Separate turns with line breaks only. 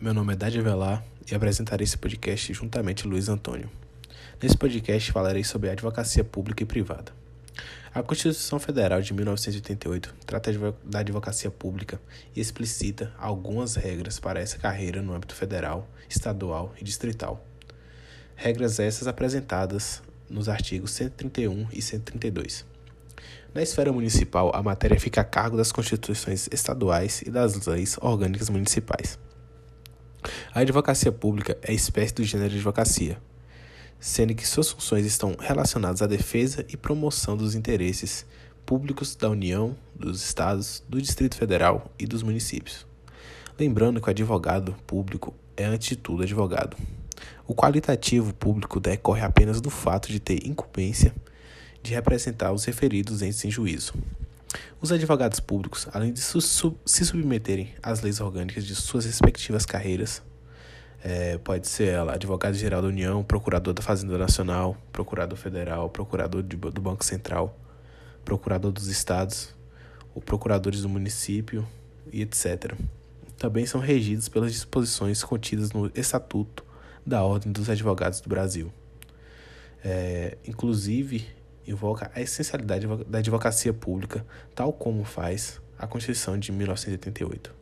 Meu nome é Dade Velar e apresentarei esse podcast juntamente Luiz Antônio. Nesse podcast falarei sobre a advocacia pública e privada. A Constituição Federal de 1988 trata da advocacia pública e explicita algumas regras para essa carreira no âmbito federal, estadual e distrital. Regras essas apresentadas nos artigos 131 e 132. Na esfera municipal, a matéria fica a cargo das constituições estaduais e das leis orgânicas municipais. A advocacia pública é espécie do gênero de advocacia, sendo que suas funções estão relacionadas à defesa e promoção dos interesses públicos da União, dos Estados, do Distrito Federal e dos municípios. Lembrando que o advogado público é, antes de tudo, advogado. O qualitativo público decorre apenas do fato de ter incumbência de representar os referidos entes em juízo. Os advogados públicos, além de su se submeterem às leis orgânicas de suas respectivas carreiras, é, pode ser ela, advogado-geral da União, procurador da Fazenda Nacional, procurador federal, procurador de, do Banco Central, procurador dos estados, ou procuradores do município e etc. Também são regidos pelas disposições contidas no Estatuto da Ordem dos Advogados do Brasil. É, inclusive, invoca a essencialidade da advocacia pública, tal como faz a Constituição de 1988.